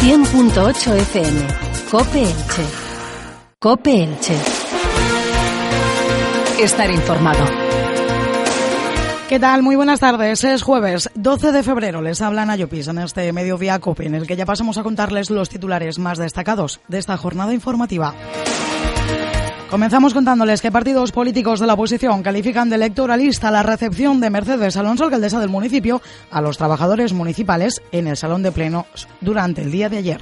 100.8 FM. Cope Elche. Cope Elche. Estar informado. ¿Qué tal? Muy buenas tardes. Es jueves 12 de febrero. Les habla Nayopis en este mediodía COPE, en el que ya pasamos a contarles los titulares más destacados de esta jornada informativa. Comenzamos contándoles que partidos políticos de la oposición califican de electoralista la recepción de Mercedes Alonso, alcaldesa del municipio, a los trabajadores municipales en el Salón de Plenos durante el día de ayer.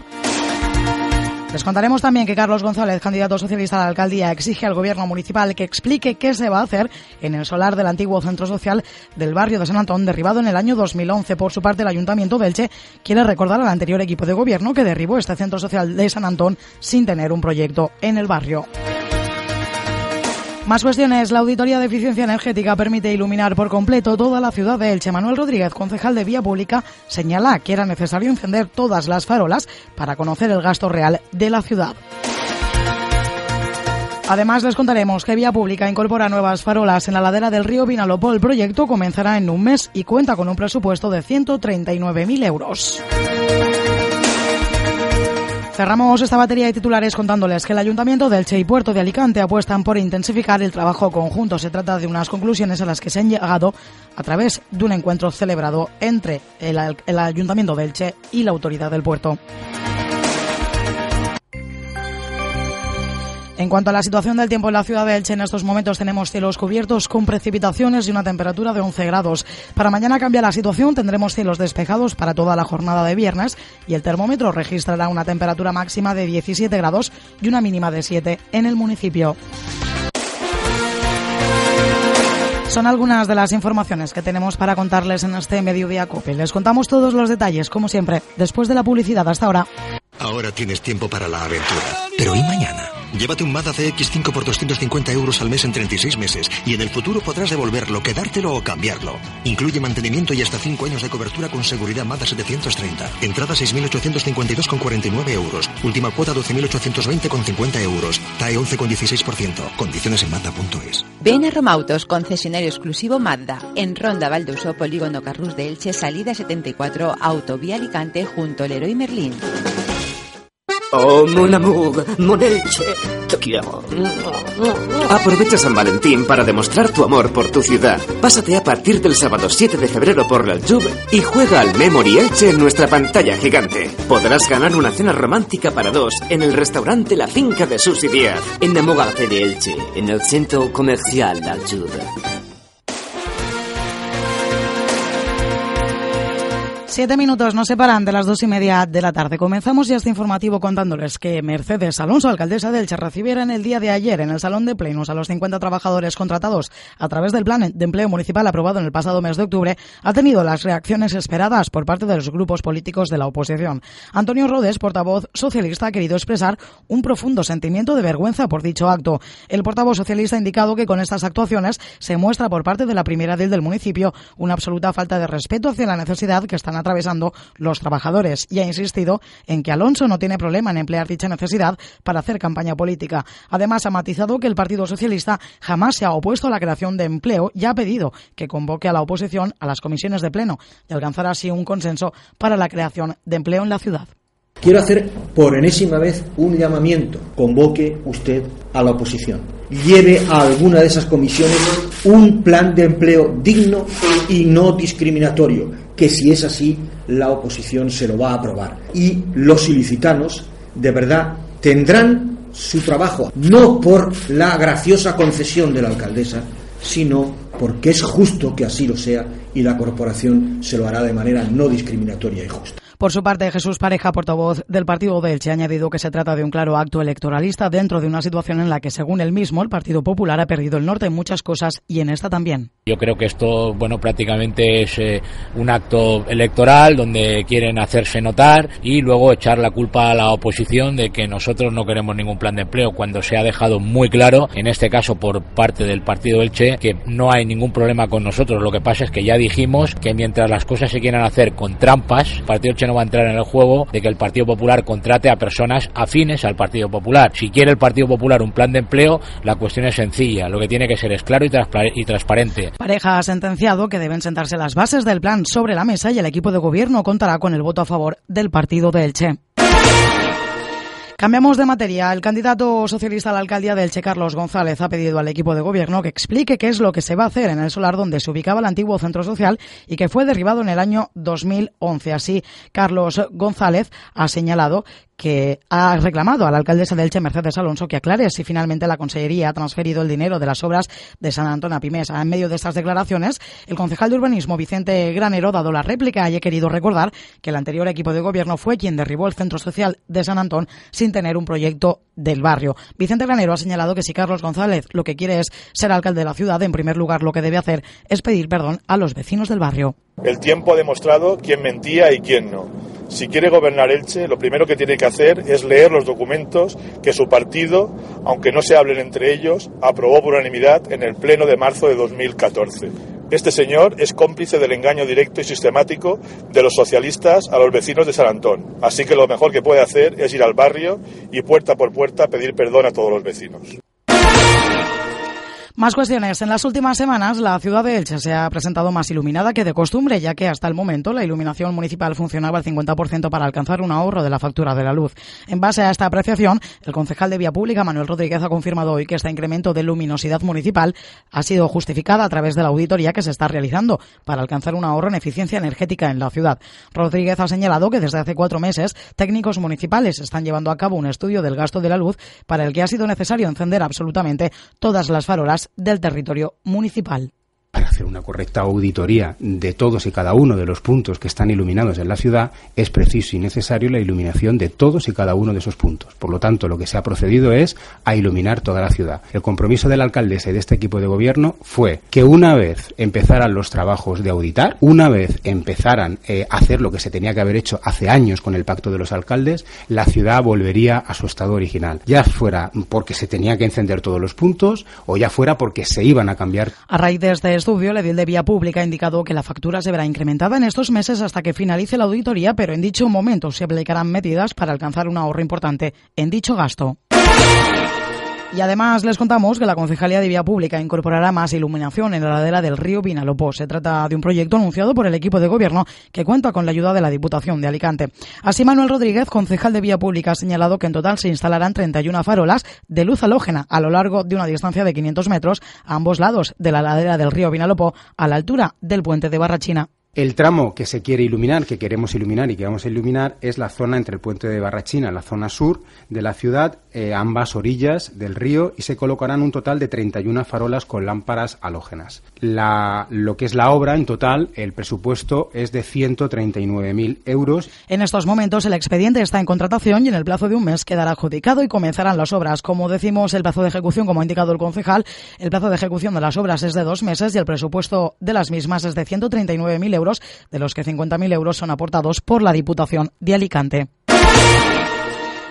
Les contaremos también que Carlos González, candidato socialista a la alcaldía, exige al gobierno municipal que explique qué se va a hacer en el solar del antiguo centro social del barrio de San Antón, derribado en el año 2011. Por su parte, el ayuntamiento de Elche quiere recordar al anterior equipo de gobierno que derribó este centro social de San Antón sin tener un proyecto en el barrio. Más cuestiones. La Auditoría de Eficiencia Energética permite iluminar por completo toda la ciudad de Elche. Manuel Rodríguez, concejal de Vía Pública, señala que era necesario encender todas las farolas para conocer el gasto real de la ciudad. Además, les contaremos que Vía Pública incorpora nuevas farolas en la ladera del río Vinalopó. El proyecto comenzará en un mes y cuenta con un presupuesto de 139.000 euros. Cerramos esta batería de titulares contándoles que el Ayuntamiento del Che y Puerto de Alicante apuestan por intensificar el trabajo conjunto. Se trata de unas conclusiones a las que se han llegado a través de un encuentro celebrado entre el, Ayuntamiento del Che y la autoridad del puerto. En cuanto a la situación del tiempo en la ciudad de Elche, en estos momentos tenemos cielos cubiertos con precipitaciones y una temperatura de 11 grados. Para mañana cambia la situación, tendremos cielos despejados para toda la jornada de viernes y el termómetro registrará una temperatura máxima de 17 grados y una mínima de 7 en el municipio. Son algunas de las informaciones que tenemos para contarles en este mediodía COPE. Les contamos todos los detalles, como siempre, después de la publicidad. Hasta ahora. Ahora tienes tiempo para la aventura. Pero ¿y mañana? Llévate un Mazda CX5 por 250 euros al mes en 36 meses y en el futuro podrás devolverlo, quedártelo o cambiarlo. Incluye mantenimiento y hasta 5 años de cobertura con seguridad Mazda 730. Entrada 6.852,49 euros. Última cuota 12.820,50 euros. TAE 11,16%. Condiciones en Mazda.es. Ven a Romautos, concesionario exclusivo Mazda. En Ronda Valduso, Polígono Carrus de Elche, salida 74, Autovía Alicante, junto al Leroy Merlín. Oh, mon amour, mon Elche, te quiero. Aprovecha San Valentín para demostrar tu amor por tu ciudad. Pásate a partir del sábado 7 de febrero por la Aljub y juega al Memory Elche en nuestra pantalla gigante. Podrás ganar una cena romántica para dos en el restaurante La Finca de Susi Díaz. Enamórate de Elche, en el centro comercial La Aljub. Siete minutos nos separan de las dos y media de la tarde. Comenzamos ya este informativo contándoles que Mercedes Alonso, alcaldesa de Elche, recibiera en el día de ayer en el Salón de Plenos a los 50 trabajadores contratados a través del Plan de Empleo Municipal aprobado en el pasado mes de octubre, ha tenido las reacciones esperadas por parte de los grupos políticos de la oposición. Antonio Rodes, portavoz socialista, ha querido expresar un profundo sentimiento de vergüenza por dicho acto. El portavoz socialista ha indicado que con estas actuaciones se muestra por parte de la primera del municipio una absoluta falta de respeto hacia la necesidad que están atravesando los trabajadores y ha insistido en que Alonso no tiene problema en emplear dicha necesidad para hacer campaña política. Además, ha matizado que el Partido Socialista jamás se ha opuesto a la creación de empleo y ha pedido que convoque a la oposición a las comisiones de pleno y alcanzar así un consenso para la creación de empleo en la ciudad. Quiero hacer por enésima vez un llamamiento. Convoque usted a la oposición. Lleve a alguna de esas comisiones un plan de empleo digno y no discriminatorio, que si es así, la oposición se lo va a aprobar. Y los ilicitanos, de verdad, tendrán su trabajo, no por la graciosa concesión de la alcaldesa, sino porque es justo que así lo sea y la corporación se lo hará de manera no discriminatoria y justa. Por su parte, Jesús Pareja, portavoz del partido de Elche, ha añadido que se trata de un claro acto electoralista dentro de una situación en la que, según él mismo, el Partido Popular ha perdido el norte en muchas cosas y en esta también. Yo creo que esto, bueno, prácticamente es eh, un acto electoral donde quieren hacerse notar y luego echar la culpa a la oposición de que nosotros no queremos ningún plan de empleo, cuando se ha dejado muy claro, en este caso por parte del partido Elche, que no hay ningún problema con nosotros. Lo que pasa es que ya dijimos que mientras las cosas se quieran hacer con trampas, el partido Elche no va a entrar en el juego de que el Partido Popular contrate a personas afines al Partido Popular. Si quiere el Partido Popular un plan de empleo, la cuestión es sencilla. Lo que tiene que ser es claro y, transpar y transparente. Pareja ha sentenciado que deben sentarse las bases del plan sobre la mesa y el equipo de gobierno contará con el voto a favor del partido de Elche. Cambiamos de materia. El candidato socialista a la alcaldía del Che, Carlos González, ha pedido al equipo de gobierno que explique qué es lo que se va a hacer en el solar donde se ubicaba el antiguo centro social y que fue derribado en el año 2011. Así, Carlos González ha señalado que ha reclamado a la alcaldesa del Che, Mercedes Alonso, que aclare si finalmente la Consellería ha transferido el dinero de las obras de San Antón a Pimesa. En medio de estas declaraciones, el concejal de urbanismo, Vicente Granero, dado la réplica y ha querido recordar que el anterior equipo de gobierno fue quien derribó el centro social de San Antón sin tener un proyecto del barrio. Vicente Granero ha señalado que si Carlos González lo que quiere es ser alcalde de la ciudad, en primer lugar lo que debe hacer es pedir perdón a los vecinos del barrio. El tiempo ha demostrado quién mentía y quién no. Si quiere gobernar Elche, lo primero que tiene que hacer es leer los documentos que su partido, aunque no se hablen entre ellos, aprobó por unanimidad en el Pleno de marzo de 2014. Este señor es cómplice del engaño directo y sistemático de los socialistas a los vecinos de San Antón. Así que lo mejor que puede hacer es ir al barrio y puerta por puerta pedir perdón a todos los vecinos. Más cuestiones. En las últimas semanas, la ciudad de Elche se ha presentado más iluminada que de costumbre, ya que hasta el momento la iluminación municipal funcionaba al 50% para alcanzar un ahorro de la factura de la luz. En base a esta apreciación, el concejal de Vía Pública, Manuel Rodríguez, ha confirmado hoy que este incremento de luminosidad municipal ha sido justificada a través de la auditoría que se está realizando para alcanzar un ahorro en eficiencia energética en la ciudad. Rodríguez ha señalado que desde hace cuatro meses, técnicos municipales están llevando a cabo un estudio del gasto de la luz para el que ha sido necesario encender absolutamente todas las farolas del territorio municipal una correcta auditoría de todos y cada uno de los puntos que están iluminados en la ciudad, es preciso y necesario la iluminación de todos y cada uno de esos puntos. Por lo tanto, lo que se ha procedido es a iluminar toda la ciudad. El compromiso de la alcaldesa y de este equipo de gobierno fue que una vez empezaran los trabajos de auditar, una vez empezaran eh, a hacer lo que se tenía que haber hecho hace años con el pacto de los alcaldes, la ciudad volvería a su estado original. Ya fuera porque se tenía que encender todos los puntos o ya fuera porque se iban a cambiar. A raíz de este estudio, el edil de Vía Pública ha indicado que la factura se verá incrementada en estos meses hasta que finalice la auditoría, pero en dicho momento se aplicarán medidas para alcanzar un ahorro importante en dicho gasto. Y además les contamos que la Concejalía de Vía Pública incorporará más iluminación en la ladera del río Vinalopó. Se trata de un proyecto anunciado por el equipo de gobierno que cuenta con la ayuda de la Diputación de Alicante. Así, Manuel Rodríguez, concejal de Vía Pública, ha señalado que en total se instalarán 31 farolas de luz halógena a lo largo de una distancia de 500 metros a ambos lados de la ladera del río Vinalopó a la altura del puente de Barrachina. El tramo que se quiere iluminar, que queremos iluminar y que vamos a iluminar es la zona entre el puente de Barrachina, la zona sur de la ciudad, eh, ambas orillas del río y se colocarán un total de 31 farolas con lámparas halógenas. La, lo que es la obra en total, el presupuesto es de 139.000 euros. En estos momentos el expediente está en contratación y en el plazo de un mes quedará adjudicado y comenzarán las obras. Como decimos, el plazo de ejecución, como ha indicado el concejal, el plazo de ejecución de las obras es de dos meses y el presupuesto de las mismas es de 139.000 euros de los que 50.000 euros son aportados por la Diputación de Alicante.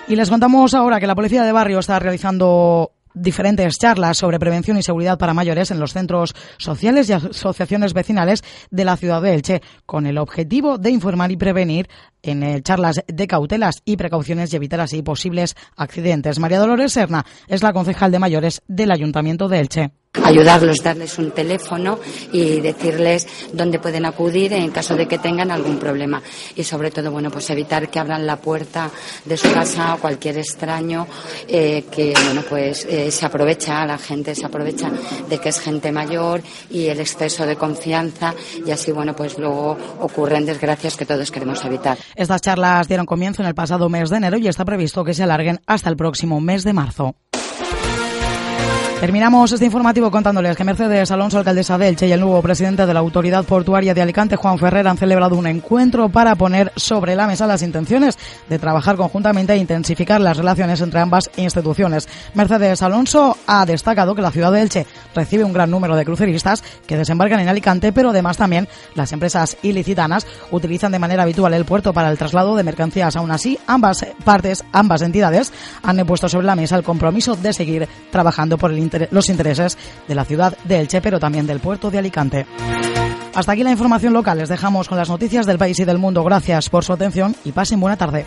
Y les contamos ahora que la Policía de Barrio está realizando diferentes charlas sobre prevención y seguridad para mayores en los centros sociales y asociaciones vecinales de la ciudad de Elche, con el objetivo de informar y prevenir en charlas de cautelas y precauciones y evitar así posibles accidentes. María Dolores Serna es la concejal de mayores del Ayuntamiento de Elche ayudarlos, darles un teléfono y decirles dónde pueden acudir en caso de que tengan algún problema. Y sobre todo, bueno, pues evitar que abran la puerta de su casa a cualquier extraño eh, que, bueno, pues eh, se aprovecha, la gente se aprovecha de que es gente mayor y el exceso de confianza y así, bueno, pues luego ocurren desgracias que todos queremos evitar. Estas charlas dieron comienzo en el pasado mes de enero y está previsto que se alarguen hasta el próximo mes de marzo. Terminamos este informativo contándoles que Mercedes Alonso, alcaldesa de Elche, y el nuevo presidente de la Autoridad Portuaria de Alicante, Juan Ferrer, han celebrado un encuentro para poner sobre la mesa las intenciones de trabajar conjuntamente e intensificar las relaciones entre ambas instituciones. Mercedes Alonso ha destacado que la ciudad de Elche recibe un gran número de cruceristas que desembarcan en Alicante, pero además también las empresas ilicitanas utilizan de manera habitual el puerto para el traslado de mercancías. Aún así, ambas partes, ambas entidades han puesto sobre la mesa el compromiso de seguir trabajando por el los intereses de la ciudad de Elche, pero también del puerto de Alicante. Hasta aquí la información local. Les dejamos con las noticias del país y del mundo. Gracias por su atención y pasen buena tarde.